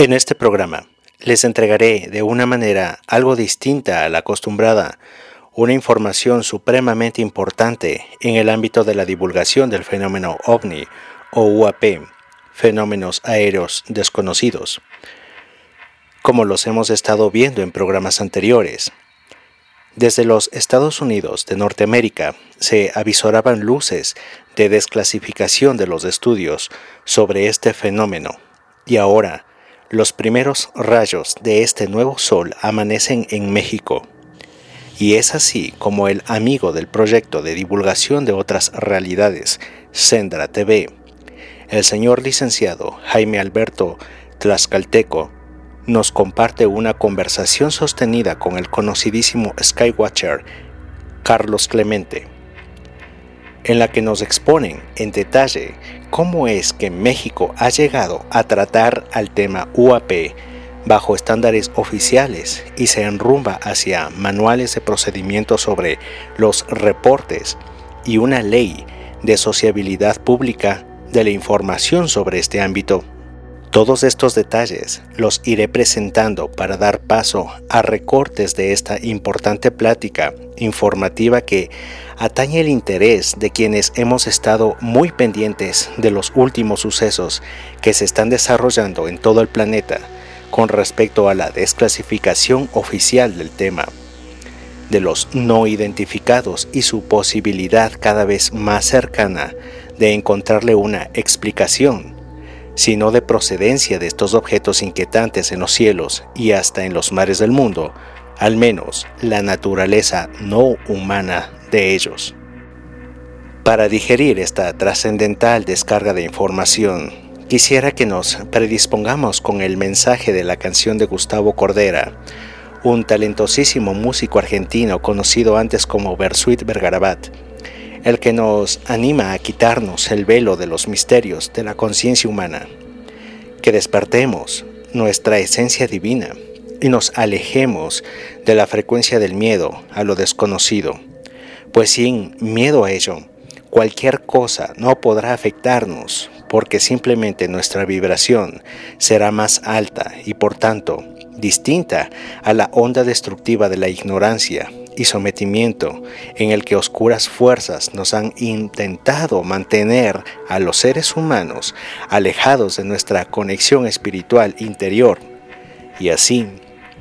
En este programa les entregaré de una manera algo distinta a la acostumbrada una información supremamente importante en el ámbito de la divulgación del fenómeno ovni o UAP, fenómenos aéreos desconocidos, como los hemos estado viendo en programas anteriores. Desde los Estados Unidos de Norteamérica se avisoraban luces de desclasificación de los estudios sobre este fenómeno y ahora los primeros rayos de este nuevo sol amanecen en México. Y es así como el amigo del proyecto de divulgación de otras realidades, Sendra TV, el señor licenciado Jaime Alberto Tlaxcalteco, nos comparte una conversación sostenida con el conocidísimo Skywatcher Carlos Clemente en la que nos exponen en detalle cómo es que México ha llegado a tratar al tema UAP bajo estándares oficiales y se enrumba hacia manuales de procedimiento sobre los reportes y una ley de sociabilidad pública de la información sobre este ámbito. Todos estos detalles los iré presentando para dar paso a recortes de esta importante plática informativa que atañe el interés de quienes hemos estado muy pendientes de los últimos sucesos que se están desarrollando en todo el planeta con respecto a la desclasificación oficial del tema, de los no identificados y su posibilidad cada vez más cercana de encontrarle una explicación sino de procedencia de estos objetos inquietantes en los cielos y hasta en los mares del mundo, al menos la naturaleza no humana de ellos. Para digerir esta trascendental descarga de información, quisiera que nos predispongamos con el mensaje de la canción de Gustavo Cordera, un talentosísimo músico argentino conocido antes como Bersuit Bergarabat, el que nos anima a quitarnos el velo de los misterios de la conciencia humana, que despertemos nuestra esencia divina y nos alejemos de la frecuencia del miedo a lo desconocido, pues sin miedo a ello, cualquier cosa no podrá afectarnos porque simplemente nuestra vibración será más alta y por tanto distinta a la onda destructiva de la ignorancia y sometimiento en el que oscuras fuerzas nos han intentado mantener a los seres humanos alejados de nuestra conexión espiritual interior. Y así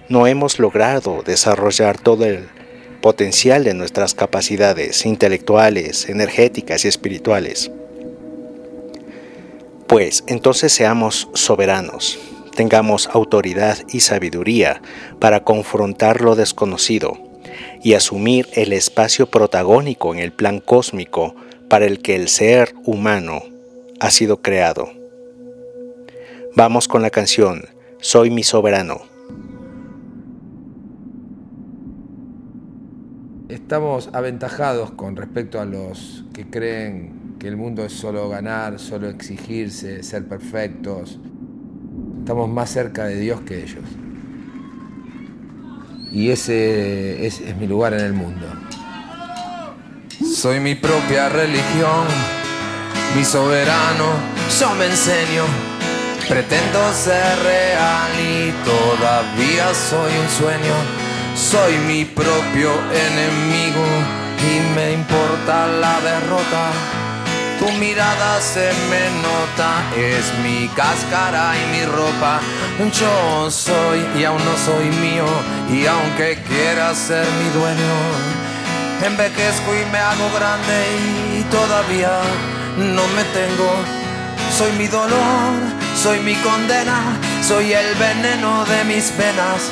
no hemos logrado desarrollar todo el potencial de nuestras capacidades intelectuales, energéticas y espirituales. Pues entonces seamos soberanos, tengamos autoridad y sabiduría para confrontar lo desconocido y asumir el espacio protagónico en el plan cósmico para el que el ser humano ha sido creado. Vamos con la canción Soy mi soberano. Estamos aventajados con respecto a los que creen que el mundo es solo ganar, solo exigirse, ser perfectos. Estamos más cerca de Dios que ellos y ese es, mi lugar en el mundo. Soy mi propia religión, mi soberano, yo me enseño. Pretendo ser real y todavía soy un sueño. Soy mi propio enemigo y me importa la derrota tu mirada se me nota, es mi cáscara y mi ropa. Yo soy y aún no soy mío, y aunque quiera ser mi dueño, envejezco y me hago grande y todavía no me tengo. Soy mi dolor, soy mi condena, soy el veneno de mis penas.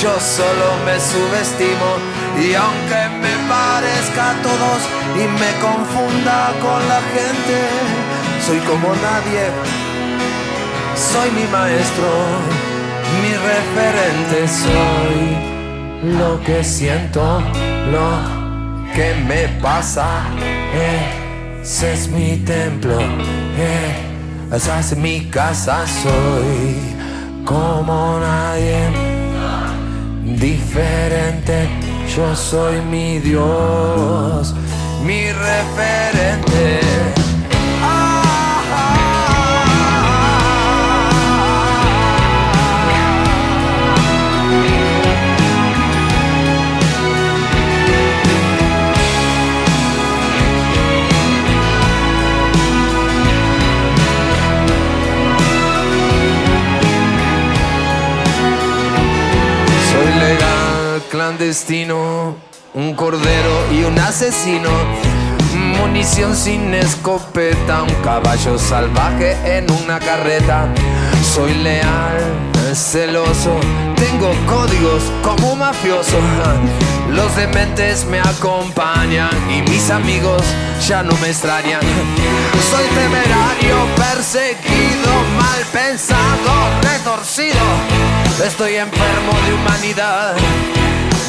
yo solo me subestimo. Y aunque me parezca a todos y me confunda con la gente, soy como nadie, soy mi maestro, mi referente, soy lo que siento, lo que me pasa. Ese es mi templo, esa es mi casa, soy como nadie, diferente, yo soy mi Dios, mi referente. Clandestino, un cordero y un asesino. Munición sin escopeta, un caballo salvaje en una carreta. Soy leal, celoso, tengo códigos como un mafioso. Los dementes me acompañan y mis amigos ya no me extrañan. Soy temerario, perseguido, mal pensado, retorcido. Estoy enfermo de humanidad,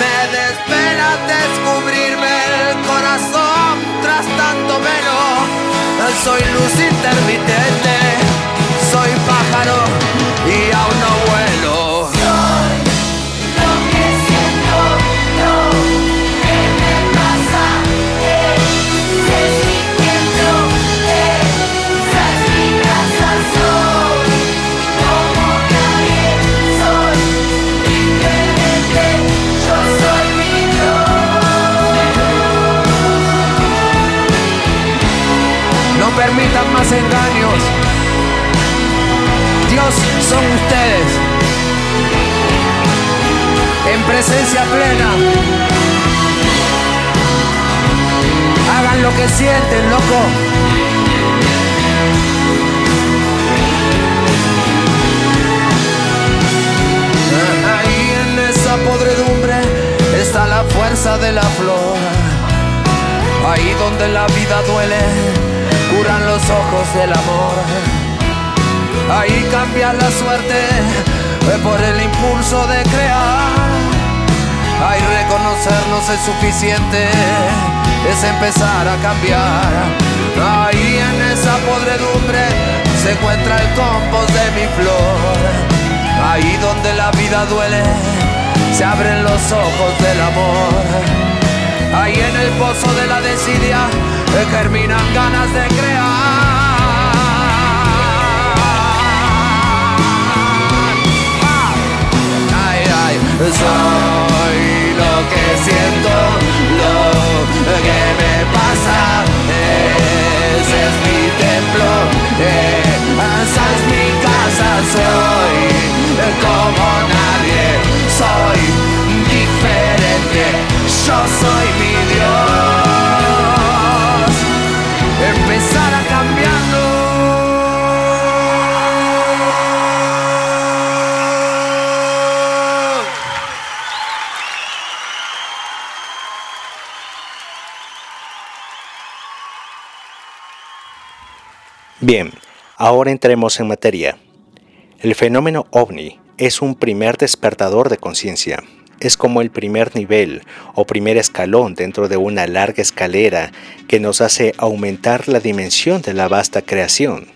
Me desvela descubrirme el corazón tras tanto velo. Soy luz intermitente, soy pájaro y aún no Son ustedes. En presencia plena. Hagan lo que sienten, loco. Ahí en esa podredumbre está la fuerza de la flor. Ahí donde la vida duele, curan los ojos del amor. Ahí cambia la suerte eh, por el impulso de crear. Ahí reconocernos es suficiente, es empezar a cambiar. Ahí en esa podredumbre se encuentra el compost de mi flor. Ahí donde la vida duele, se abren los ojos del amor. Ahí en el pozo de la desidia eh, germinan ganas de crear. Soy lo que siento, lo que me pasa. Ese es mi templo, esa es mi casa. Soy como nadie, soy diferente. Yo soy mi Dios. Bien, ahora entremos en materia. El fenómeno ovni es un primer despertador de conciencia. Es como el primer nivel o primer escalón dentro de una larga escalera que nos hace aumentar la dimensión de la vasta creación.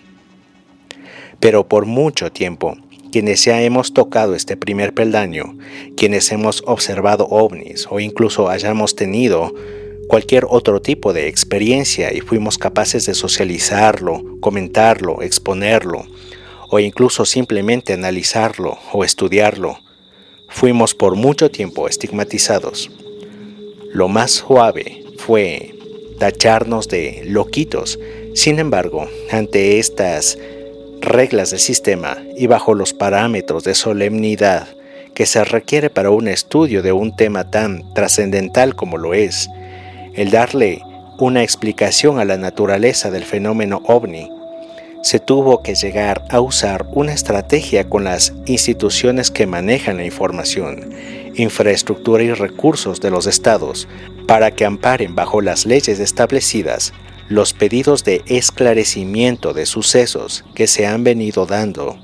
Pero por mucho tiempo, quienes ya hemos tocado este primer peldaño, quienes hemos observado ovnis o incluso hayamos tenido cualquier otro tipo de experiencia y fuimos capaces de socializarlo, comentarlo, exponerlo o incluso simplemente analizarlo o estudiarlo, fuimos por mucho tiempo estigmatizados. Lo más suave fue tacharnos de loquitos. Sin embargo, ante estas reglas del sistema y bajo los parámetros de solemnidad que se requiere para un estudio de un tema tan trascendental como lo es, el darle una explicación a la naturaleza del fenómeno ovni, se tuvo que llegar a usar una estrategia con las instituciones que manejan la información, infraestructura y recursos de los estados para que amparen bajo las leyes establecidas los pedidos de esclarecimiento de sucesos que se han venido dando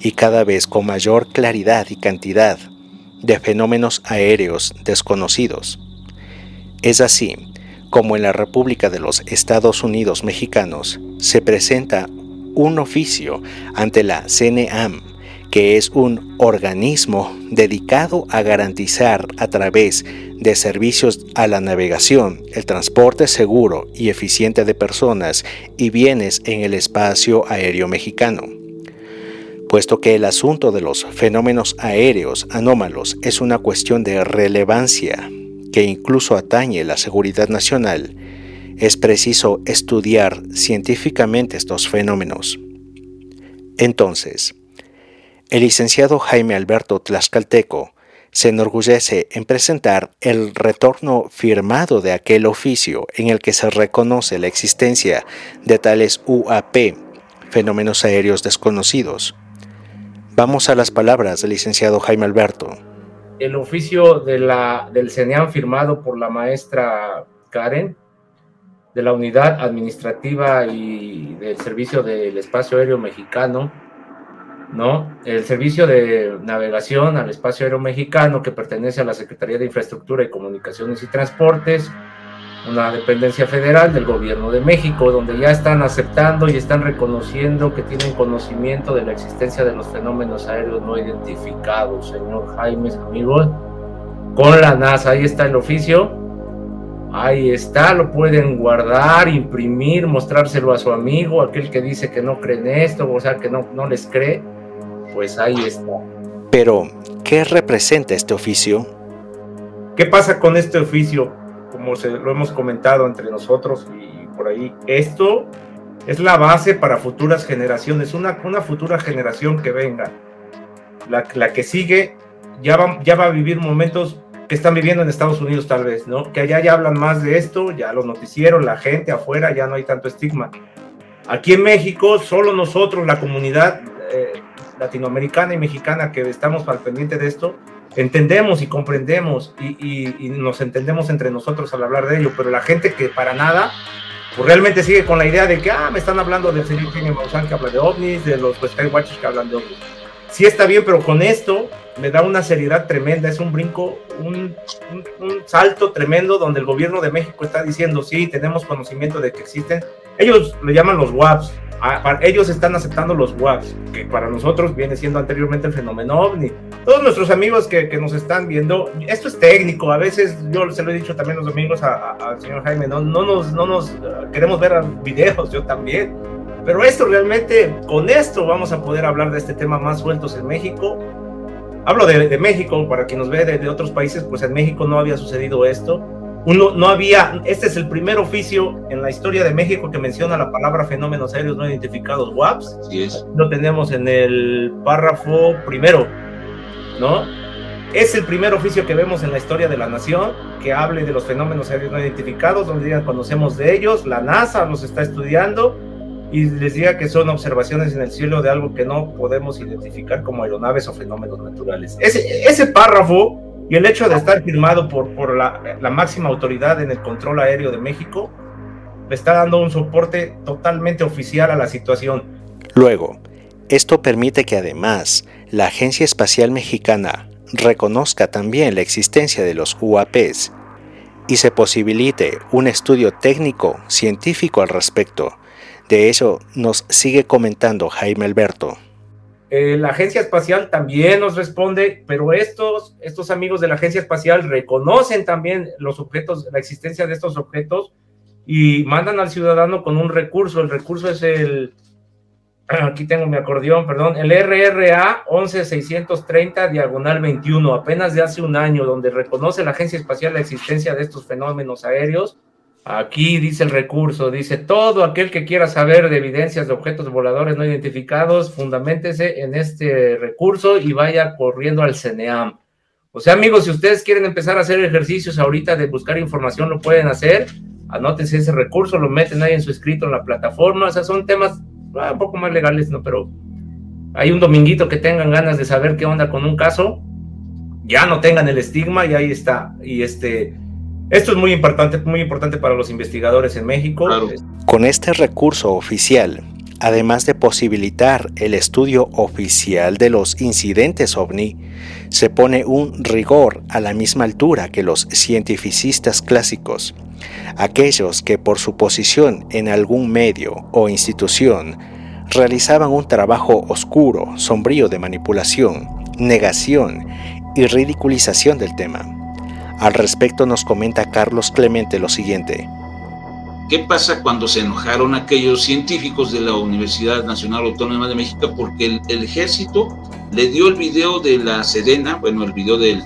y cada vez con mayor claridad y cantidad de fenómenos aéreos desconocidos. Es así como en la República de los Estados Unidos mexicanos se presenta un oficio ante la CNAM, que es un organismo dedicado a garantizar a través de servicios a la navegación, el transporte seguro y eficiente de personas y bienes en el espacio aéreo mexicano. Puesto que el asunto de los fenómenos aéreos anómalos es una cuestión de relevancia que incluso atañe la seguridad nacional, es preciso estudiar científicamente estos fenómenos. Entonces, el licenciado Jaime Alberto Tlaxcalteco se enorgullece en presentar el retorno firmado de aquel oficio en el que se reconoce la existencia de tales UAP, fenómenos aéreos desconocidos. Vamos a las palabras del licenciado Jaime Alberto el oficio del CENEAM firmado por la maestra Karen de la Unidad Administrativa y del Servicio del Espacio Aéreo Mexicano, ¿no? El Servicio de Navegación al Espacio Aéreo Mexicano que pertenece a la Secretaría de Infraestructura y Comunicaciones y Transportes, una dependencia federal del gobierno de México, donde ya están aceptando y están reconociendo que tienen conocimiento de la existencia de los fenómenos aéreos no identificados, señor Jaime, amigos, con la NASA. Ahí está el oficio, ahí está, lo pueden guardar, imprimir, mostrárselo a su amigo, aquel que dice que no cree en esto, o sea, que no, no les cree, pues ahí está. Pero, ¿qué representa este oficio? ¿Qué pasa con este oficio? Como se, lo hemos comentado entre nosotros y por ahí, esto es la base para futuras generaciones, una, una futura generación que venga. La, la que sigue ya va, ya va a vivir momentos que están viviendo en Estados Unidos tal vez, ¿no? Que allá ya hablan más de esto, ya los noticieros, la gente afuera, ya no hay tanto estigma. Aquí en México, solo nosotros, la comunidad eh, latinoamericana y mexicana que estamos al pendiente de esto, entendemos y comprendemos y, nos entendemos entre nosotros al hablar de ello, pero la gente que para nada, pues realmente sigue con la idea de que, ah, me están hablando del señor Jaime Maussan que habla de ovnis, de los Skywatchers que hablan de ovnis. Sí está bien, pero con esto me da una seriedad tremenda, es un brinco, un, un, salto tremendo donde el gobierno de México está diciendo, sí, tenemos conocimiento de que existen, ellos le llaman los WAPs, ellos están aceptando los WAPs, que para nosotros viene siendo anteriormente el fenómeno ovni. Todos nuestros amigos que, que, nos están viendo, esto es técnico, a veces yo se lo he dicho también los domingos al señor Jaime, no, no, nos, no nos queremos ver videos, yo también, pero esto realmente, con esto vamos a poder hablar de este tema más sueltos en México. Hablo de, de México, para quien nos ve de, de otros países, pues en México no había sucedido esto uno, no había, este es el primer oficio en la historia de México que menciona la palabra fenómenos aéreos no identificados, WAPs. es. Lo tenemos en el párrafo primero, ¿no? Es el primer oficio que vemos en la historia de la nación que hable de los fenómenos aéreos no identificados, donde digan conocemos de ellos, la NASA los está estudiando y les diga que son observaciones en el cielo de algo que no podemos identificar como aeronaves o fenómenos naturales. Ese, ese párrafo y el hecho de estar firmado por, por la, la, máxima autoridad en el control aéreo de México le está dando un soporte totalmente oficial a la situación. Luego, esto permite que además la Agencia Espacial Mexicana reconozca también la existencia de los UAPs y se posibilite un estudio técnico científico al respecto. De eso nos sigue comentando Jaime Alberto eh, la agencia espacial también nos responde, pero estos, estos amigos de la agencia espacial reconocen también los objetos, la existencia de estos objetos y mandan al ciudadano con un recurso. El recurso es el, aquí tengo mi acordeón, perdón, el RRA 11630 diagonal 21, apenas de hace un año, donde reconoce la agencia espacial la existencia de estos fenómenos aéreos Aquí dice el recurso, dice todo aquel que quiera saber de evidencias de objetos voladores no identificados, fundamentese en este recurso y vaya corriendo al CNEAM. O sea, amigos, si ustedes quieren empezar a hacer ejercicios ahorita de buscar información, lo pueden hacer. Anótense ese recurso, lo meten ahí en su escrito en la plataforma. O sea, son temas ah, un poco más legales, ¿no? Pero hay un dominguito que tengan ganas de saber qué onda con un caso, ya no tengan el estigma y ahí está. Y este, esto es muy importante, muy importante para los investigadores en México. Con este recurso oficial, además de posibilitar el estudio oficial de los incidentes ovni, se pone un rigor a la misma altura que los cientificistas clásicos, aquellos que por su posición en algún medio o institución realizaban un trabajo oscuro, sombrío de manipulación, negación y ridiculización del tema. Al respecto nos comenta Carlos Clemente lo siguiente. ¿Qué pasa cuando se enojaron aquellos científicos de la Universidad Nacional Autónoma de México porque el, ejército le dio el video de la Sedena, bueno, el video de,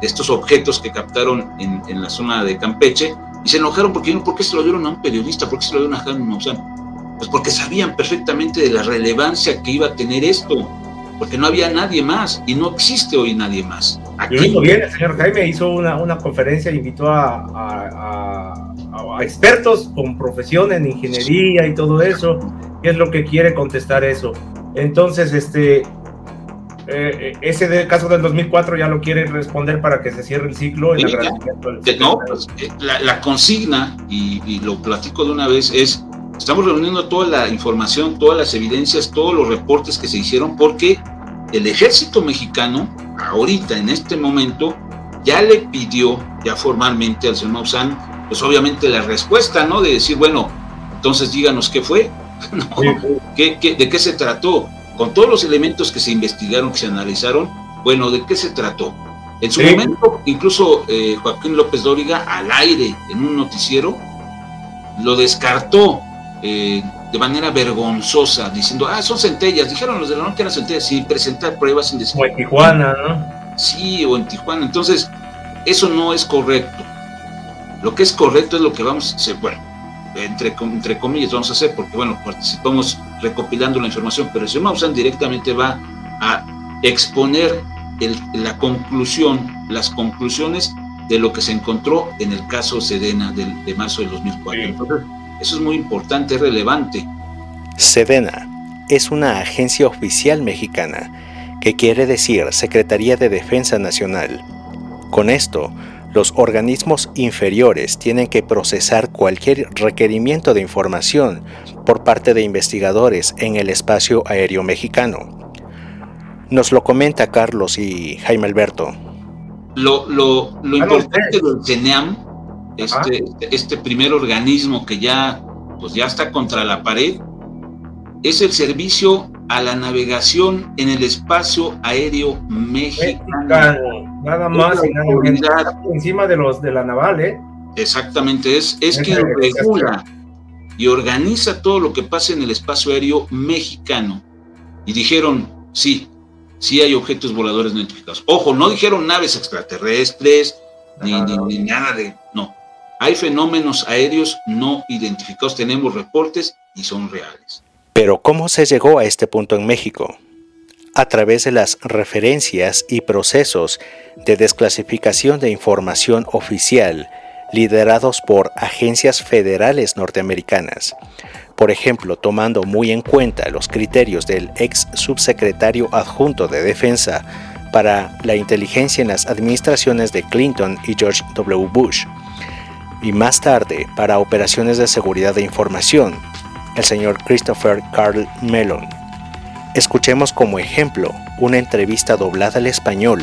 estos objetos que captaron en, la zona de Campeche y se enojaron porque ¿por qué se lo dieron a un periodista? ¿Por qué se lo dieron a Jaime Maussan? Pues porque sabían perfectamente de la relevancia que iba a tener esto porque no había nadie más y no existe hoy nadie más. Aquí lo bien, el señor Jaime hizo una, una conferencia, invitó a, a, a, expertos con profesión en ingeniería y todo eso, y es lo que quiere contestar eso. Entonces, este, eh, ese de, caso del 2004 ya lo quiere responder para que se cierre el ciclo. En no, pues, eh, la, la, consigna, y, y lo platico de una vez, es Estamos reuniendo toda la información, todas las evidencias, todos los reportes que se hicieron porque el ejército mexicano, ahorita, en este momento, ya le pidió, ya formalmente al señor Maussan, pues obviamente la respuesta, ¿no? De decir, bueno, entonces díganos qué fue, ¿Qué, de qué se trató? Con todos los elementos que se investigaron, que se analizaron, bueno, ¿de qué se trató? En su momento, incluso eh, Joaquín López Dóriga, al aire, en un noticiero, lo descartó eh, de manera vergonzosa, diciendo, ah, son centellas, dijeron los de la norte eran centellas, sin presentar pruebas, sin decir... O en Tijuana, ¿no? Sí, o en Tijuana. Entonces, eso no es correcto. Lo que es correcto es lo que vamos a hacer, bueno, entre, entre comillas vamos a hacer, porque bueno, participamos recopilando la información, pero si Maussan directamente va a exponer la conclusión, las conclusiones de lo que se encontró en el caso Sedena de marzo del 2004. Entonces, eso es muy importante, es relevante. Sedena es una agencia oficial mexicana, que quiere decir Secretaría de Defensa Nacional. Con esto, los organismos inferiores tienen que procesar cualquier requerimiento de información por parte de investigadores en el espacio aéreo mexicano. Nos lo comenta Carlos y Jaime Alberto. Lo, importante del CENEAM este, este primer organismo que ya, pues ya está contra la pared, es el servicio a la navegación en el espacio aéreo mexicano. Nada más y nada menos. Encima de los de la naval, ¿eh? Exactamente, es, es quien regula y organiza todo lo que pasa en el espacio aéreo mexicano. Y dijeron, sí, sí hay objetos voladores no identificados. Ojo, no dijeron naves extraterrestres, ni, ni, nada de. No, hay fenómenos aéreos no identificados, tenemos reportes y son reales. Pero ¿cómo se llegó a este punto en México? A través de las referencias y procesos de desclasificación de información oficial liderados por agencias federales norteamericanas. Por ejemplo, tomando muy en cuenta los criterios del ex subsecretario adjunto de Defensa para la inteligencia en las administraciones de Clinton y George W. Bush, y más tarde para operaciones de seguridad de información, el señor Christopher Carl Mellon. Escuchemos como ejemplo una entrevista doblada al español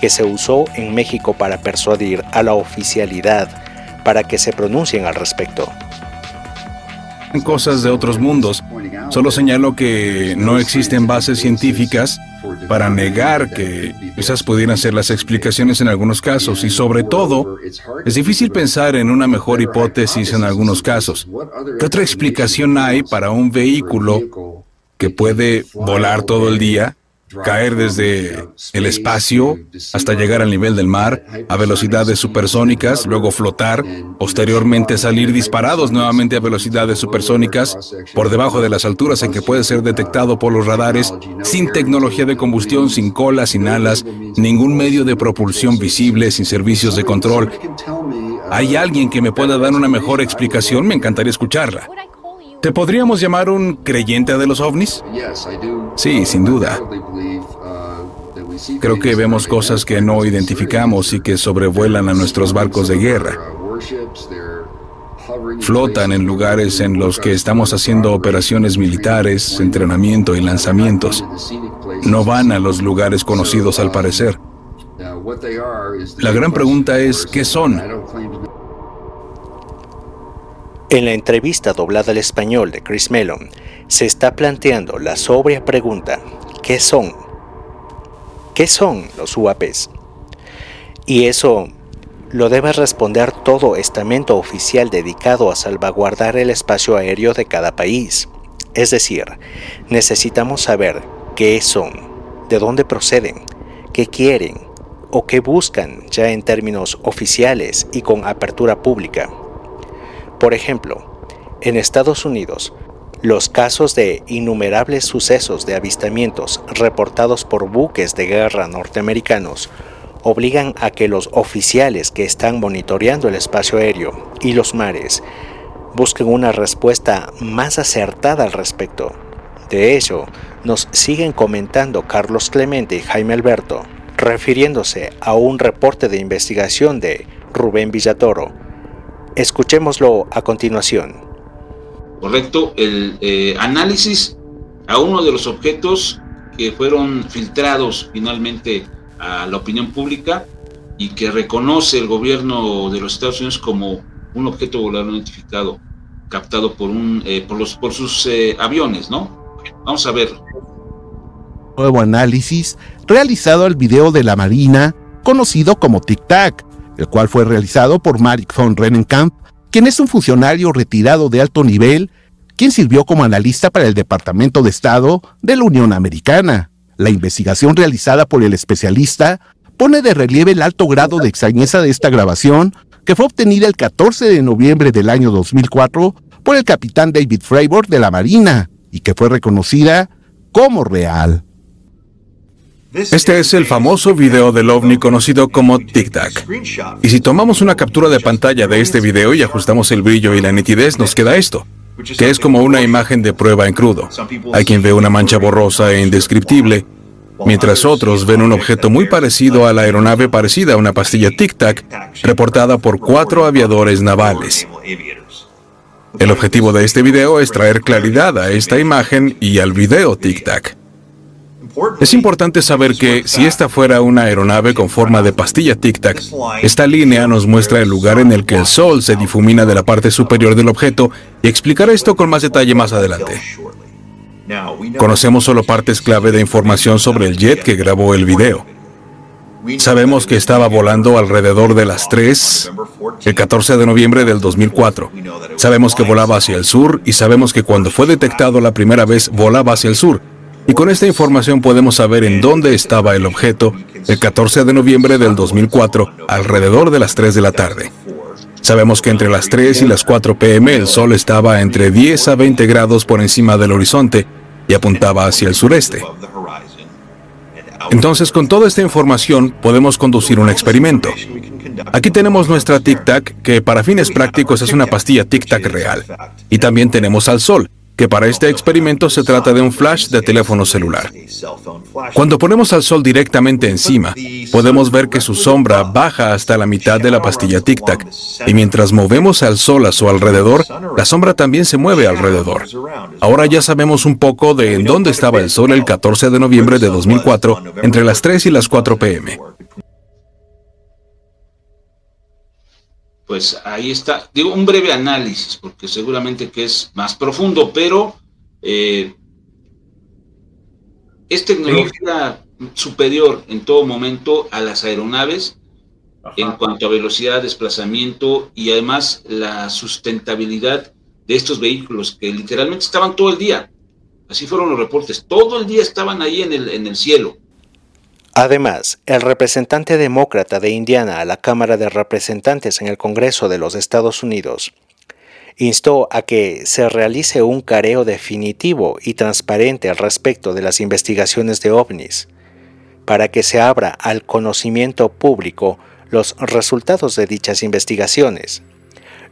que se usó en México para persuadir a la oficialidad para que se pronuncien al respecto. cosas de otros mundos. Solo señalo que no existen bases científicas para negar que esas pudieran ser las explicaciones en algunos casos y sobre todo es difícil pensar en una mejor hipótesis en algunos casos. ¿Qué otra explicación hay para un vehículo que puede volar todo el día caer desde el espacio hasta llegar al nivel del mar a velocidades supersónicas, luego flotar, posteriormente salir disparados nuevamente a velocidades supersónicas por debajo de las alturas en que puede ser detectado por los radares, sin tecnología de combustión, sin colas, sin alas, ningún medio de propulsión visible, sin servicios de control. ¿Hay alguien que me pueda dar una mejor explicación? Me encantaría escucharla. ¿Te podríamos llamar un creyente de los ovnis? Sí, sin duda. Creo que vemos cosas que no identificamos y que sobrevuelan a nuestros barcos de guerra. Flotan en lugares en los que estamos haciendo operaciones militares, entrenamiento y lanzamientos. No van a los lugares conocidos al parecer. La gran pregunta es, ¿qué son? En la entrevista doblada al español de Chris Mellon, se está planteando la sobria pregunta, ¿qué son? ¿Qué son los UAPs? Y eso lo debe responder todo estamento oficial dedicado a salvaguardar el espacio aéreo de cada país. Es decir, necesitamos saber qué son, de dónde proceden, qué quieren o qué buscan ya en términos oficiales y con apertura pública. Por ejemplo, en Estados Unidos, los casos de innumerables sucesos de avistamientos reportados por buques de guerra norteamericanos obligan a que los oficiales que están monitoreando el espacio aéreo y los mares busquen una respuesta más acertada al respecto. De hecho, nos siguen comentando Carlos Clemente y Jaime Alberto, refiriéndose a un reporte de investigación de Rubén Villatoro, Escuchémoslo a continuación. Correcto, el eh, análisis a uno de los objetos que fueron filtrados finalmente a la opinión pública y que reconoce el gobierno de los Estados Unidos como un objeto volador no identificado captado por un eh, por los por sus eh, aviones, ¿no? Vamos a ver. Nuevo análisis realizado al video de la Marina conocido como Tic Tac el cual fue realizado por Marek von Rennenkamp, quien es un funcionario retirado de alto nivel, quien sirvió como analista para el Departamento de Estado de la Unión Americana. La investigación realizada por el especialista pone de relieve el alto grado de extrañeza de esta grabación, que fue obtenida el 14 de noviembre del año 2004 por el capitán David Fravor de la Marina y que fue reconocida como real. Este es el famoso video del ovni conocido como Tic Tac. Y si tomamos una captura de pantalla de este video y ajustamos el brillo y la nitidez, nos queda esto, que es como una imagen de prueba en crudo. Hay quien ve una mancha borrosa e indescriptible, mientras otros ven un objeto muy parecido a la aeronave parecida a una pastilla Tic Tac, reportada por cuatro aviadores navales. El objetivo de este video es traer claridad a esta imagen y al video Tic Tac. Es importante saber que si esta fuera una aeronave con forma de pastilla tic-tac, esta línea nos muestra el lugar en el que el Sol se difumina de la parte superior del objeto y explicaré esto con más detalle más adelante. Conocemos solo partes clave de información sobre el jet que grabó el video. Sabemos que estaba volando alrededor de las 3 el 14 de noviembre del 2004. Sabemos que volaba hacia el sur y sabemos que cuando fue detectado la primera vez volaba hacia el sur y con esta información podemos saber en dónde estaba el objeto el 14 de noviembre del 2004, alrededor de las 3 de la tarde. Sabemos que entre las 3 y las 4 pm el sol estaba entre 10 a 20 grados por encima del horizonte y apuntaba hacia el sureste. Entonces, con toda esta información podemos conducir un experimento. Aquí tenemos nuestra Tic Tac, que para fines prácticos es una pastilla Tic Tac real. Y también tenemos al Sol, que para este experimento se trata de un flash de teléfono celular. Cuando ponemos al sol directamente encima, podemos ver que su sombra baja hasta la mitad de la pastilla Tic Tac, y mientras movemos al sol a su alrededor, la sombra también se mueve alrededor. Ahora ya sabemos un poco de en dónde estaba el sol el 14 de noviembre de 2004, entre las 3 y las 4 pm. Pues ahí está. Digo, un breve análisis, porque seguramente que es más profundo, pero eh, es tecnología superior en todo momento a las aeronaves Ajá. en cuanto a velocidad, desplazamiento y además la sustentabilidad de estos vehículos que literalmente estaban todo el día. Así fueron los reportes. Todo el día estaban ahí en el, en el cielo. Además, el representante demócrata de Indiana a la Cámara de Representantes en el Congreso de los Estados Unidos instó a que se realice un careo definitivo y transparente al respecto de las investigaciones de ovnis, para que se abra al conocimiento público los resultados de dichas investigaciones,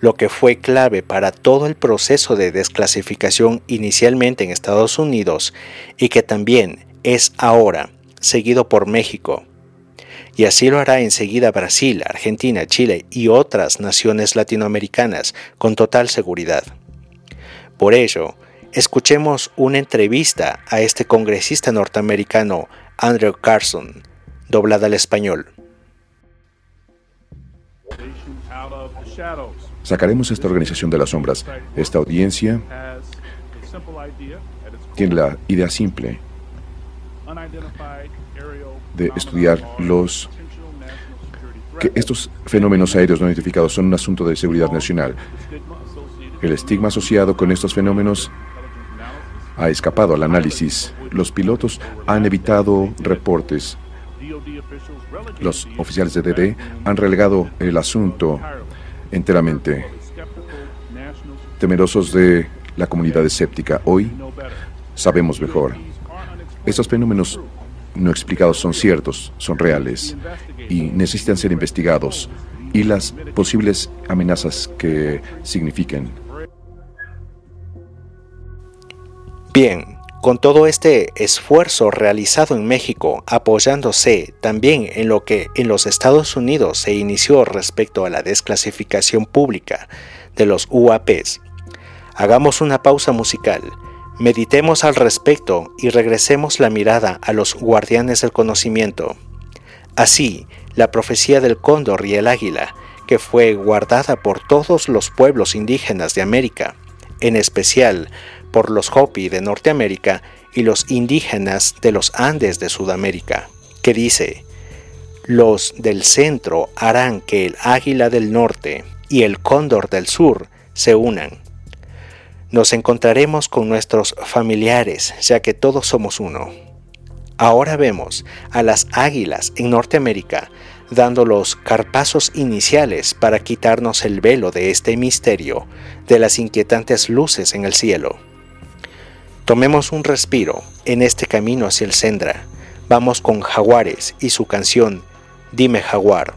lo que fue clave para todo el proceso de desclasificación inicialmente en Estados Unidos y que también es ahora seguido por México. Y así lo hará enseguida Brasil, Argentina, Chile y otras naciones latinoamericanas con total seguridad. Por ello, escuchemos una entrevista a este congresista norteamericano Andrew Carson, doblada al español. Sacaremos esta organización de las sombras. Esta audiencia tiene la idea simple de estudiar los que estos fenómenos aéreos no identificados son un asunto de seguridad nacional. El estigma asociado con estos fenómenos ha escapado al análisis. Los pilotos han evitado reportes. Los oficiales de DD han relegado el asunto enteramente, temerosos de la comunidad escéptica. Hoy sabemos mejor. Estos fenómenos no explicados son ciertos, son reales y necesitan ser investigados y las posibles amenazas que signifiquen. Bien, con todo este esfuerzo realizado en México, apoyándose también en lo que en los Estados Unidos se inició respecto a la desclasificación pública de los UAPs, hagamos una pausa musical, meditemos al respecto y regresemos la mirada a los guardianes del conocimiento. Así, la profecía del cóndor y el águila, que fue guardada por todos los pueblos indígenas de América, en especial por los Hopi de Norteamérica y los indígenas de los Andes de Sudamérica, que dice, los del centro harán que el águila del norte y el cóndor del sur se unan. Nos encontraremos con nuestros familiares, ya que todos somos uno. Ahora vemos a las águilas en Norteamérica dando los carpazos iniciales para quitarnos el velo de este misterio de las inquietantes luces en el cielo. Tomemos un respiro en este camino hacia el Sendra. Vamos con Jaguares y su canción Dime Jaguar.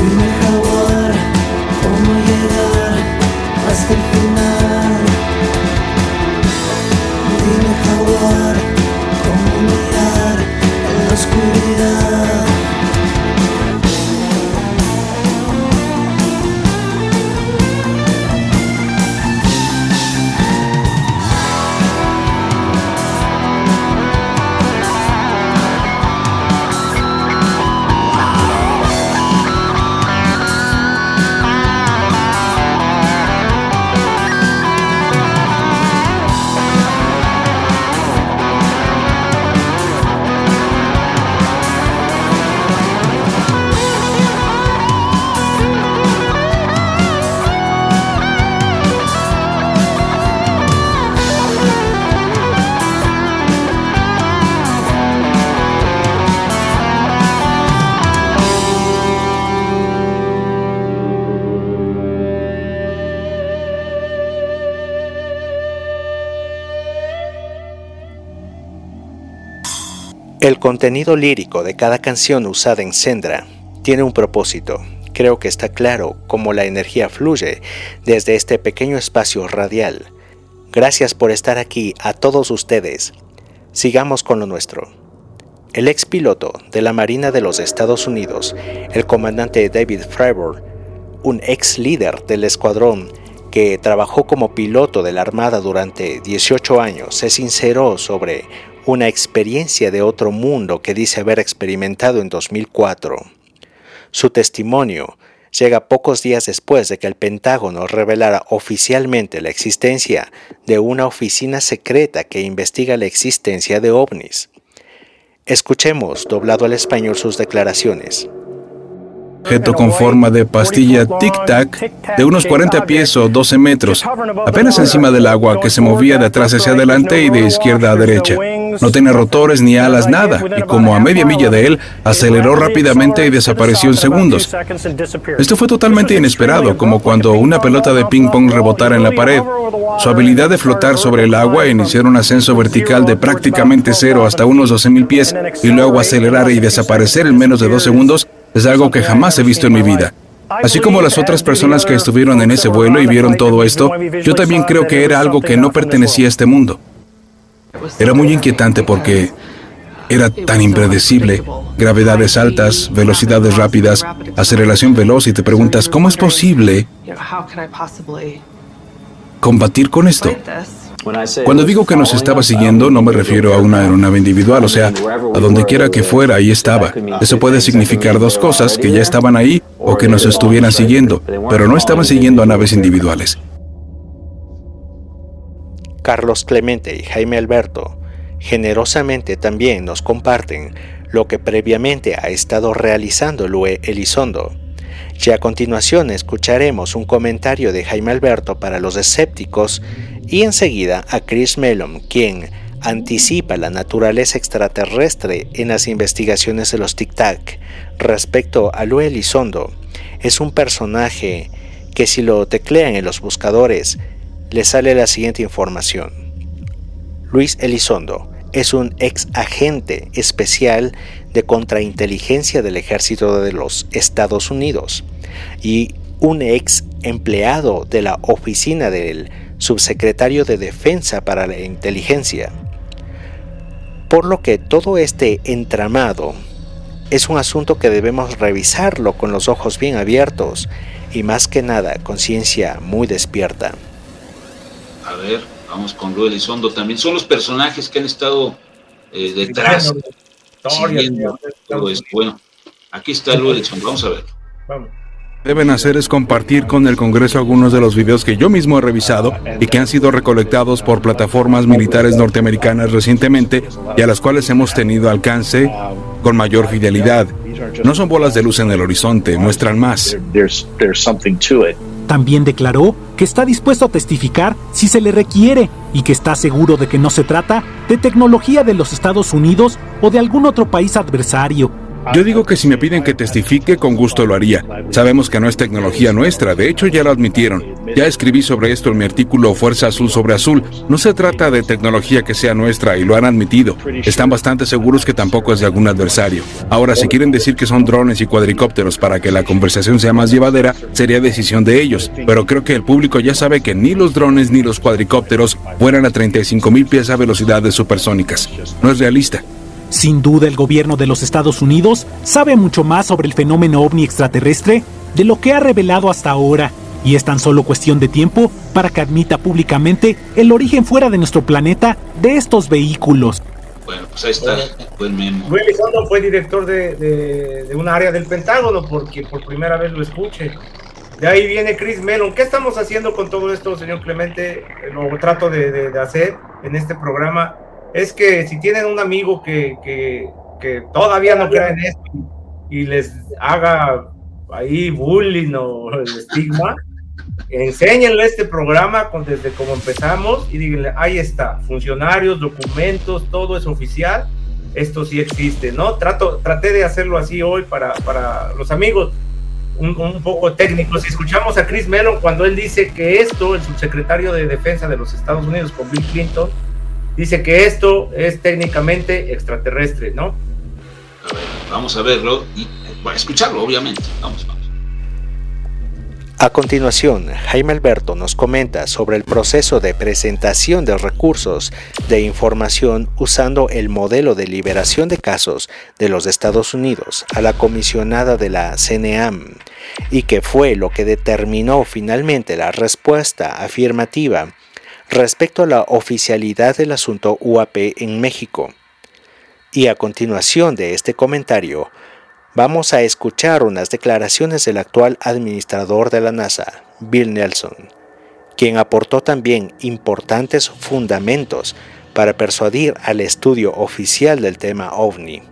Dime jaguar, cómo contenido lírico de cada canción usada en Sendra tiene un propósito. Creo que está claro cómo la energía fluye desde este pequeño espacio radial. Gracias por estar aquí a todos ustedes. Sigamos con lo nuestro. El ex piloto de la Marina de los Estados Unidos, el comandante David Fravor, un ex líder del escuadrón que trabajó como piloto de la Armada durante 18 años, se sinceró sobre una experiencia de otro mundo que dice haber experimentado en 2004. Su testimonio llega pocos días después de que el Pentágono revelara oficialmente la existencia de una oficina secreta que investiga la existencia de ovnis. Escuchemos doblado al español sus declaraciones objeto con forma de pastilla tic-tac de unos 40 pies o 12 metros, apenas encima del agua que se movía de atrás hacia adelante y de izquierda a derecha. No tenía rotores ni alas, nada, y como a media milla de él, aceleró rápidamente y desapareció en segundos. Esto fue totalmente inesperado, como cuando una pelota de ping-pong rebotara en la pared. Su habilidad de flotar sobre el agua e iniciar un ascenso vertical de prácticamente cero hasta unos 12.000 pies y luego acelerar y desaparecer en menos de dos segundos es algo que jamás he visto en mi vida. Así como las otras personas que estuvieron en ese vuelo y vieron todo esto, yo también creo que era algo que no pertenecía a este mundo. Era muy inquietante porque era tan impredecible. Gravedades altas, velocidades rápidas, aceleración veloz y te preguntas, ¿cómo es posible combatir con esto? Cuando digo que nos estaba siguiendo, no me refiero a una aeronave individual, o sea, a donde quiera que fuera, ahí estaba. Eso puede significar dos cosas, que ya estaban ahí o que nos estuvieran siguiendo, pero no estaban siguiendo a naves individuales. Carlos Clemente y Jaime Alberto generosamente también nos comparten lo que previamente ha estado realizando Lue Elizondo. Y a continuación escucharemos un comentario de Jaime Alberto para los escépticos y enseguida a Chris Mellon, quien anticipa la naturaleza extraterrestre en las investigaciones de los Tic Tac. Respecto a Lue Elizondo, es un personaje que si lo teclean en los buscadores, le sale la siguiente información. Luis Elizondo es un ex agente especial de contrainteligencia del ejército de los Estados Unidos y un ex empleado de la oficina del subsecretario de Defensa para la Inteligencia. Por lo que todo este entramado es un asunto que debemos revisarlo con los ojos bien abiertos y más que nada conciencia muy despierta. A ver, vamos con Luis Elizondo también. Son los personajes que han estado eh, detrás, siguiendo todo esto. Bueno, aquí está Elizondo, vamos a ver. Vamos. deben hacer es compartir con el Congreso algunos de los videos que yo mismo he revisado y que han sido recolectados por plataformas militares norteamericanas recientemente y a las cuales hemos tenido alcance con mayor fidelidad. No son bolas de luz en el horizonte, muestran más. También declaró que está dispuesto a testificar si se le requiere y que está seguro de que no se trata de tecnología de los Estados Unidos o de algún otro país adversario. Yo digo que si me piden que testifique, con gusto lo haría. Sabemos que no es tecnología nuestra, de hecho ya lo admitieron. Ya escribí sobre esto en mi artículo Fuerza Azul sobre Azul. No se trata de tecnología que sea nuestra y lo han admitido. Están bastante seguros que tampoco es de algún adversario. Ahora, si quieren decir que son drones y cuadricópteros para que la conversación sea más llevadera, sería decisión de ellos. Pero creo que el público ya sabe que ni los drones ni los cuadricópteros vuelan a 35 mil pies a velocidades supersónicas. No es realista. Sin duda el gobierno de los Estados Unidos sabe mucho más sobre el fenómeno ovni extraterrestre de lo que ha revelado hasta ahora, y es tan solo cuestión de tiempo para que admita públicamente el origen fuera de nuestro planeta de estos vehículos. Bueno, pues ahí está, buen memo. Luis Elizondo fue director de, de, de un área del Pentágono, porque por primera vez lo escuche. De ahí viene Chris Mellon. ¿Qué estamos haciendo con todo esto, señor Clemente? Lo trato de, de- de hacer en este programa. Es que si tienen un amigo que, que- que todavía no crea en esto y les haga ahí bullying o el estigma, enséñenle este programa con, desde cómo empezamos y díganle, ahí está, funcionarios, documentos, todo es oficial, esto sí existe, ¿no? Trato, traté de hacerlo así hoy para, para los amigos, un, un poco técnicos. Si escuchamos a Chris Mellon cuando él dice que esto, el subsecretario de Defensa de los Estados Unidos con Bill Clinton, dice que esto es técnicamente extraterrestre, ¿no? A ver, vamos a verlo y bueno, escucharlo, obviamente. Vamos, vamos. A continuación, Jaime Alberto nos comenta sobre el proceso de presentación de recursos de información usando el modelo de liberación de casos de los Estados Unidos a la comisionada de la CNEAM y que fue lo que determinó finalmente la respuesta afirmativa respecto a la oficialidad del asunto UAP en México. Y a continuación de este comentario, vamos a escuchar unas declaraciones del actual administrador de la NASA, Bill Nelson, quien aportó también importantes fundamentos para persuadir al estudio oficial del tema ovni.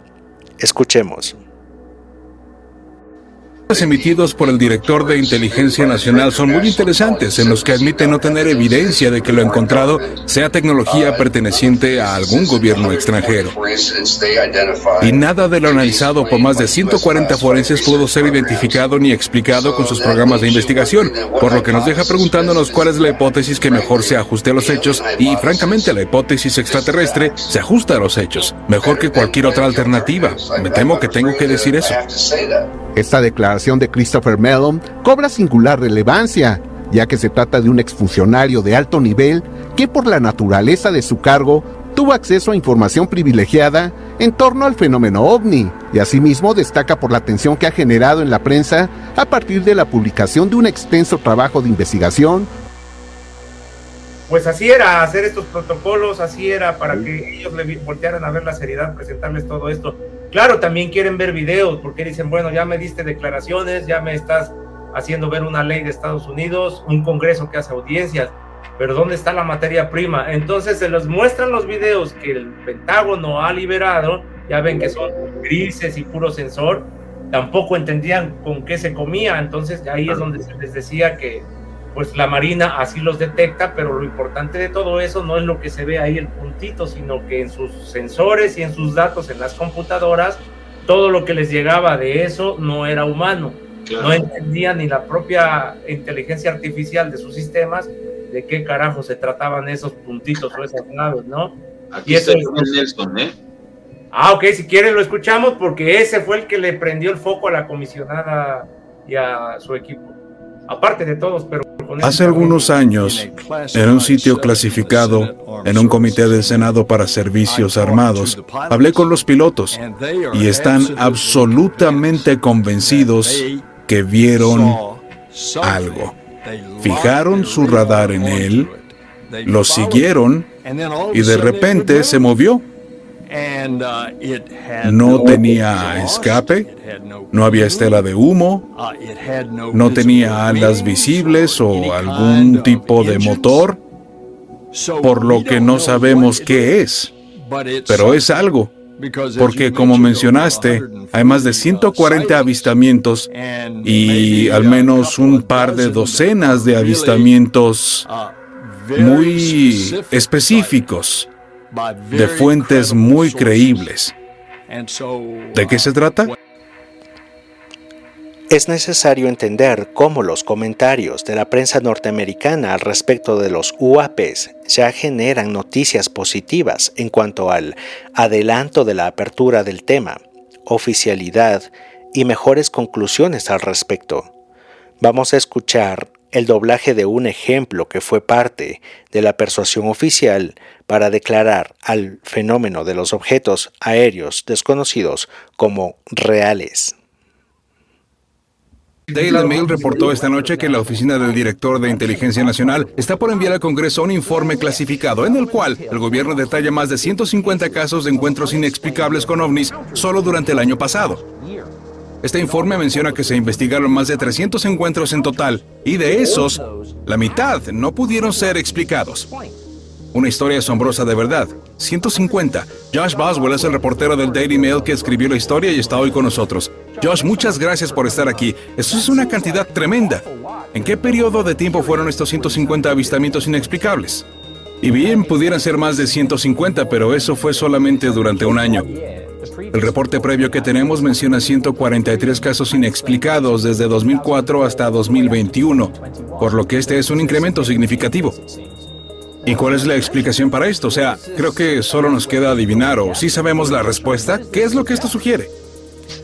Escuchemos. Emitidos por el director de Inteligencia Nacional son muy interesantes, en los que admite no tener evidencia de que lo encontrado sea tecnología perteneciente a algún gobierno extranjero. Y nada de lo analizado por más de 140 forenses pudo ser identificado ni explicado con sus programas de investigación, por lo que nos deja preguntándonos cuál es la hipótesis que mejor se ajuste a los hechos y, francamente, la hipótesis extraterrestre se ajusta a los hechos, mejor que cualquier otra alternativa. Me temo que tengo que decir eso. Esta declaración de Christopher Mellon cobra singular relevancia, ya que se trata de un exfuncionario de alto nivel que por la naturaleza de su cargo tuvo acceso a información privilegiada en torno al fenómeno ovni y asimismo destaca por la atención que ha generado en la prensa a partir de la publicación de un extenso trabajo de investigación Pues así era hacer estos protocolos, así era para que ellos le voltearan a ver la seriedad, presentarles todo esto. Claro, también quieren ver videos porque dicen, bueno, ya me diste declaraciones, ya me estás haciendo ver una ley de Estados Unidos, un Congreso que hace audiencias, pero ¿dónde está la materia prima? Entonces se les muestran los videos que el Pentágono ha liberado, ya ven que son grises y puro sensor, tampoco entendían con qué se comía, entonces ahí es donde se les decía que pues la Marina así los detecta, pero lo importante de todo eso no es lo que se ve ahí el puntito, sino que en sus sensores y en sus datos en las computadoras, todo lo que les llegaba de eso no era humano. Claro. No entendía ni la propia inteligencia artificial de sus sistemas de qué carajo se trataban esos puntitos o esas naves, ¿no? Aquí Y eso está es- Nelson, ¿eh? Ah, ok, si quieren lo escuchamos porque ese fue el que le prendió el foco a la comisionada y a su equipo. Aparte de todos, pero Hace algunos años, en un sitio clasificado, en un comité del Senado para Servicios Armados, hablé con los pilotos y están absolutamente convencidos que vieron algo. Fijaron su radar en él, lo siguieron y de repente se movió. No tenía escape, no había estela de humo, no tenía alas visibles o algún tipo de motor, por lo que no sabemos qué es. Pero es algo, porque como mencionaste, hay más de 140 avistamientos y al menos un par de docenas de avistamientos muy específicos de fuentes muy creíbles. ¿De qué se trata? Es necesario entender cómo los comentarios de la prensa norteamericana al respecto de los UAPs ya generan noticias positivas en cuanto al adelanto de la apertura del tema, oficialidad y mejores conclusiones al respecto. Vamos a escuchar el doblaje de un ejemplo que fue parte de la persuasión oficial para declarar al fenómeno de los objetos aéreos desconocidos como reales. Daily Mail reportó esta noche que la oficina del director de Inteligencia Nacional está por enviar al Congreso un informe clasificado en el cual el gobierno detalla más de 150 casos de encuentros inexplicables con ovnis solo durante el año pasado. Este informe menciona que se investigaron más de 300 encuentros en total y de esos, la mitad no pudieron ser explicados. Una historia asombrosa de verdad. 150. Josh Boswell es el reportero del Daily Mail que escribió la historia y está hoy con nosotros. Josh, muchas gracias por estar aquí. Eso es una cantidad tremenda. ¿En qué periodo de tiempo fueron estos 150 avistamientos inexplicables? Y bien, pudieran ser más de 150, pero eso fue solamente durante un año. El reporte previo que tenemos menciona 143 casos inexplicados desde 2004 hasta 2021, por lo que este es un incremento significativo. ¿Y cuál es la explicación para esto? O sea, creo que solo nos queda adivinar o si sabemos la respuesta, ¿qué es lo que esto sugiere?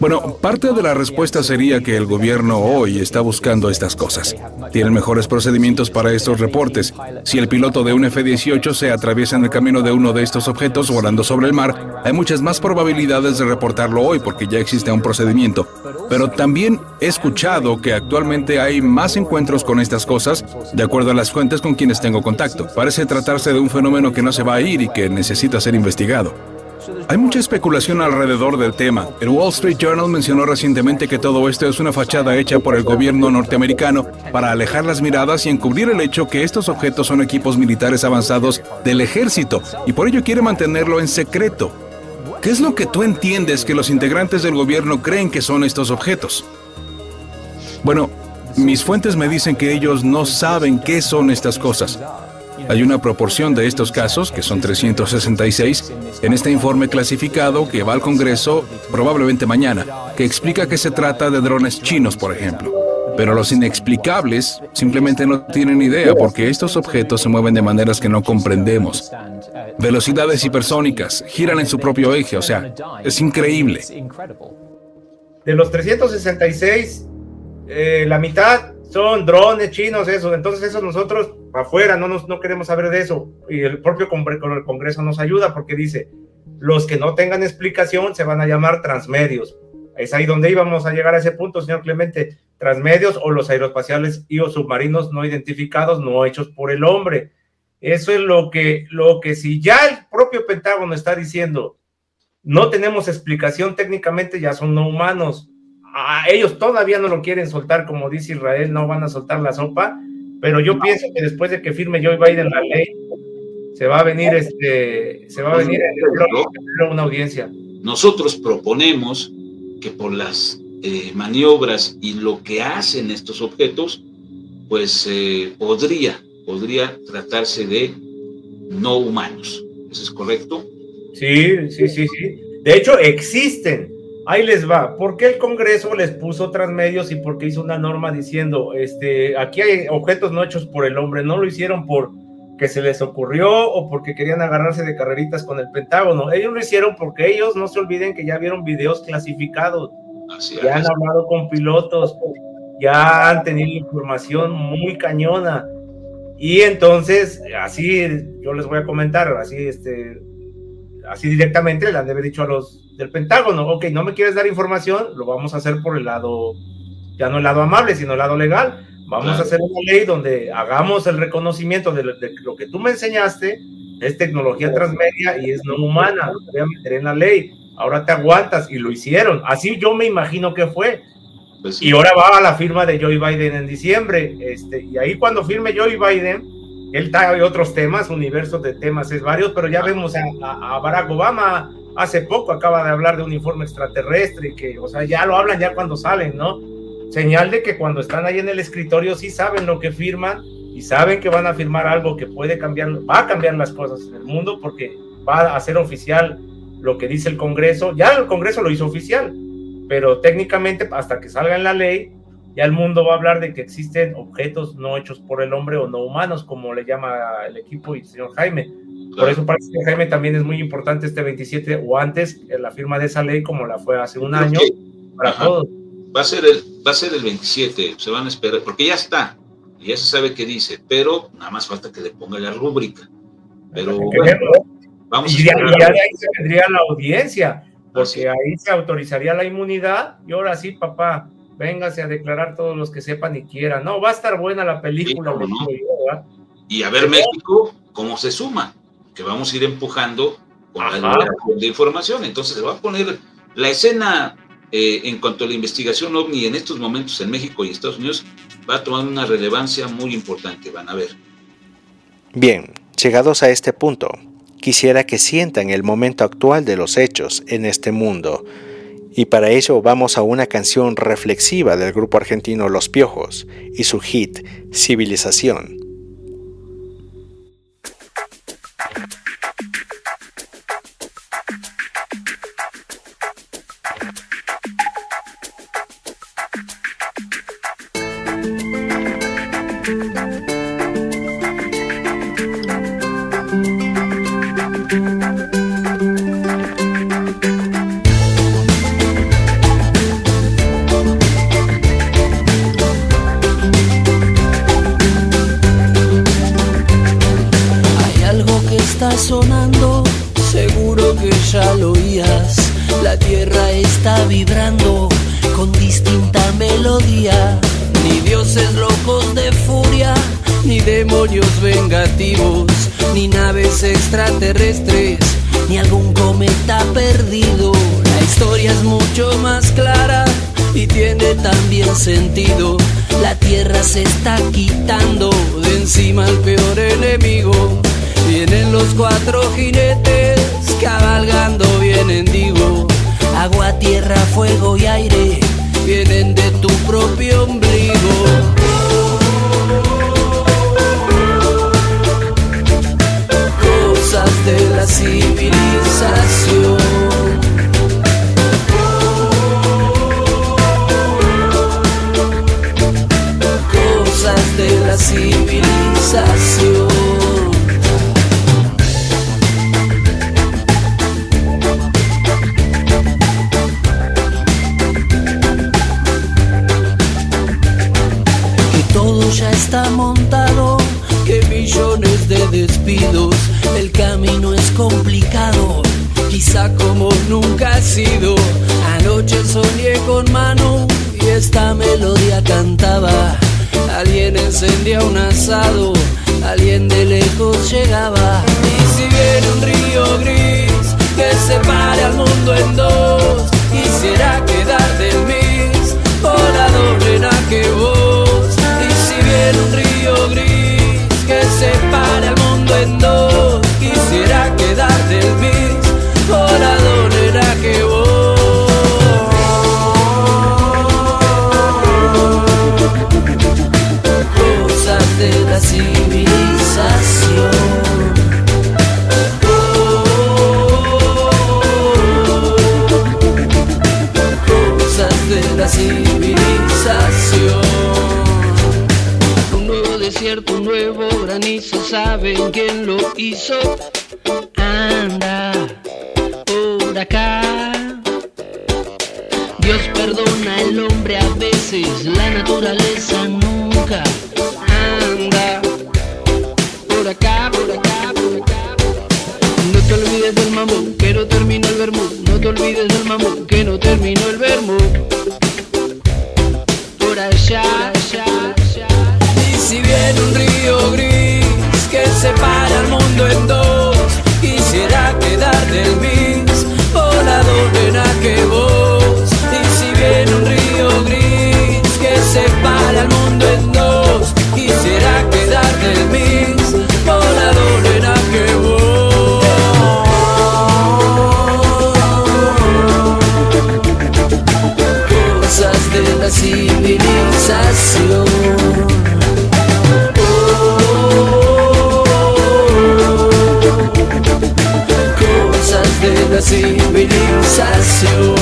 Bueno, parte de la respuesta sería que el gobierno hoy está buscando estas cosas. Tienen mejores procedimientos para estos reportes. Si el piloto de un F-18 se atraviesa en el camino de uno de estos objetos volando sobre el mar, hay muchas más probabilidades de reportarlo hoy porque ya existe un procedimiento. Pero también he escuchado que actualmente hay más encuentros con estas cosas, de acuerdo a las fuentes con quienes tengo contacto. Parece tratarse de un fenómeno que no se va a ir y que necesita ser investigado. Hay mucha especulación alrededor del tema. El Wall Street Journal mencionó recientemente que todo esto es una fachada hecha por el gobierno norteamericano para alejar las miradas y encubrir el hecho que estos objetos son equipos militares avanzados del ejército y por ello quiere mantenerlo en secreto. ¿Qué es lo que tú entiendes que los integrantes del gobierno creen que son estos objetos? Bueno, mis fuentes me dicen que ellos no saben qué son estas cosas. Hay una proporción de estos casos, que son 366, en este informe clasificado que va al Congreso probablemente mañana, que explica que se trata de drones chinos, por ejemplo. Pero los inexplicables simplemente no tienen idea porque estos objetos se mueven de maneras que no comprendemos. Velocidades hipersónicas, giran en su propio eje, o sea, es increíble. De los 366, eh, la mitad son drones chinos, eso. Entonces, eso nosotros afuera no, nos, no queremos saber de eso. Y el propio Congreso nos ayuda porque dice: los que no tengan explicación se van a llamar transmedios. Es ahí donde íbamos a llegar a ese punto, señor Clemente. Transmedios o los aeroespaciales y o submarinos no identificados, no hechos por el hombre. Eso es lo que, lo que si ya el propio Pentágono está diciendo, no tenemos explicación técnicamente, ya son no humanos. A ellos todavía no lo quieren soltar, como dice Israel, no van a soltar la sopa, pero yo pienso que después de que firme Joe Biden la ley, se va a venir este, se va a venir una audiencia. Nosotros proponemos que por las eh, maniobras y lo que hacen estos objetos, pues eh, podría, podría tratarse de no humanos. ¿Eso es correcto? Sí, sí, sí, sí. De hecho, existen. Ahí les va. ¿Por qué el Congreso les puso medios y por qué hizo una norma diciendo, este, aquí hay objetos no hechos por el hombre? No lo hicieron por que se les ocurrió o porque querían agarrarse de carreritas con el Pentágono. Ellos lo hicieron porque ellos no se olviden que ya vieron videos clasificados, Así ya han hablado con pilotos, ya han tenido información muy cañona. Y entonces, así yo les voy a comentar, así este, así directamente le han de haber dicho a los del Pentágono, ok, no me quieres dar información, lo vamos a hacer por el lado, ya no el lado amable, sino el lado legal. Vamos Claro. a hacer una ley donde hagamos el reconocimiento de, lo- de lo que tú me enseñaste, es tecnología transmedia y es no humana, lo voy a meter en la ley. Ahora te aguantas y lo hicieron. Así yo me imagino que fue. Pues sí. Y ahora va a la firma de Joe Biden en diciembre. Este, y ahí cuando firme Joe Biden, él trae otros temas, universos de temas, es varios, pero ya vemos a, Barack Obama hace poco acaba de hablar de un informe extraterrestre, que, o sea, ya lo hablan ya cuando salen, ¿no? Señal de que cuando están ahí en el escritorio sí saben lo que firman y saben que van a firmar algo que puede cambiar, va a cambiar las cosas en el mundo porque va a ser oficial lo que dice el Congreso. Ya el Congreso lo hizo oficial, pero técnicamente hasta que salga en la ley, ya el mundo va a hablar de que existen objetos no hechos por el hombre o no humanos, como le llama el equipo y el señor Jaime. Por eso parece que Jaime también es muy importante este 27 o antes en la firma de esa ley como la fue hace un año para Ajá. todos. va a ser el va a ser el 27, se van a esperar porque ya está, ya se sabe qué dice, pero nada más falta que le ponga la rúbrica. Pero bueno, vamos a Y ya, esperar. y ya de ahí se vendría la audiencia, porque ahí se autorizaría la inmunidad y ahora sí, papá, véngase a declarar todos los que sepan y quieran. No, va a estar buena la película. Y a ver México cómo se suma, que vamos a ir empujando con la Ajá. liberación de información. Entonces se va a poner la escena eh, en cuanto a la investigación ovni en estos momentos en México y Estados Unidos va a tomar una relevancia muy importante, van a ver. Bien, llegados a este punto, quisiera que sientan el momento actual de los hechos en este mundo. Y para ello vamos a una canción reflexiva del grupo argentino Los Piojos y su hit Civilización. Soñé con mano y esta melodía cantaba. Alguien encendía un asado, alguien de lejos llegaba. Saben quién lo hizo. Anda por acá. Dios perdona al hombre a veces, la naturaleza nunca. Anda por acá, por acá, por acá. No te olvides del mambo, que no terminó el vermú. No te olvides del mambo, que no terminó civilización. cosas de la civilización.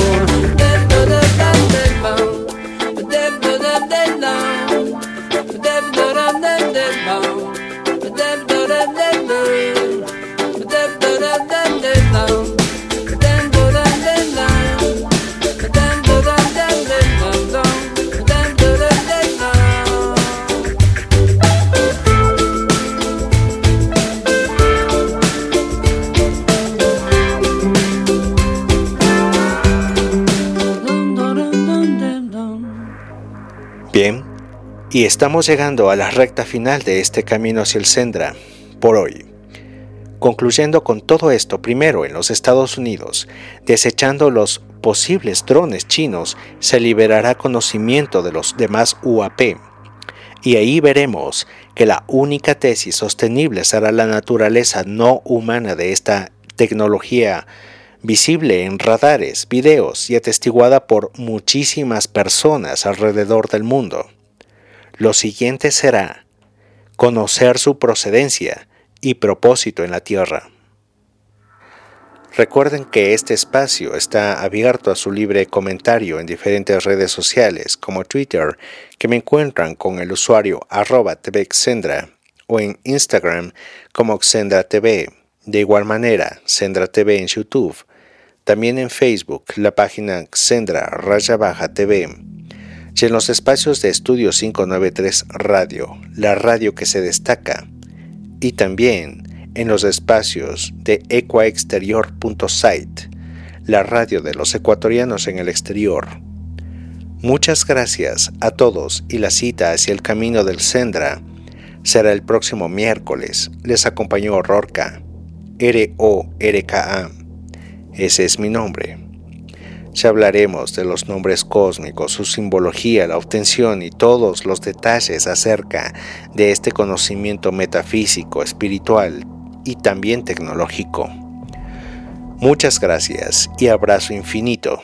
Y estamos llegando a la recta final de este camino hacia el Sendra por hoy. Concluyendo con todo esto, primero en los Estados Unidos, desechando los posibles drones chinos, se liberará conocimiento de los demás UAP. Y ahí veremos que la única tesis sostenible será la naturaleza no humana de esta tecnología visible en radares, videos y atestiguada por muchísimas personas alrededor del mundo. Lo siguiente será conocer su procedencia y propósito en la Tierra. Recuerden que este espacio está abierto a su libre comentario en diferentes redes sociales como Twitter, que me encuentran con el usuario arroba tvxendra o en Instagram como Xendra TV. De igual manera, Xendra TV en YouTube, también en Facebook, la página Xendra Raya Baja TV, y en los espacios de Estudio 593 Radio, la radio que se destaca, y también en los espacios de ecuaexterior.site, la radio de los ecuatorianos en el exterior. Muchas gracias a todos y la cita hacia el camino del Sendra será el próximo miércoles. Les acompañó Rorca, R-O-R-K-A. Ese es mi nombre. Ya hablaremos de los nombres cósmicos, su simbología, la obtención y todos los detalles acerca de este conocimiento metafísico, espiritual y también tecnológico. Muchas gracias y abrazo infinito.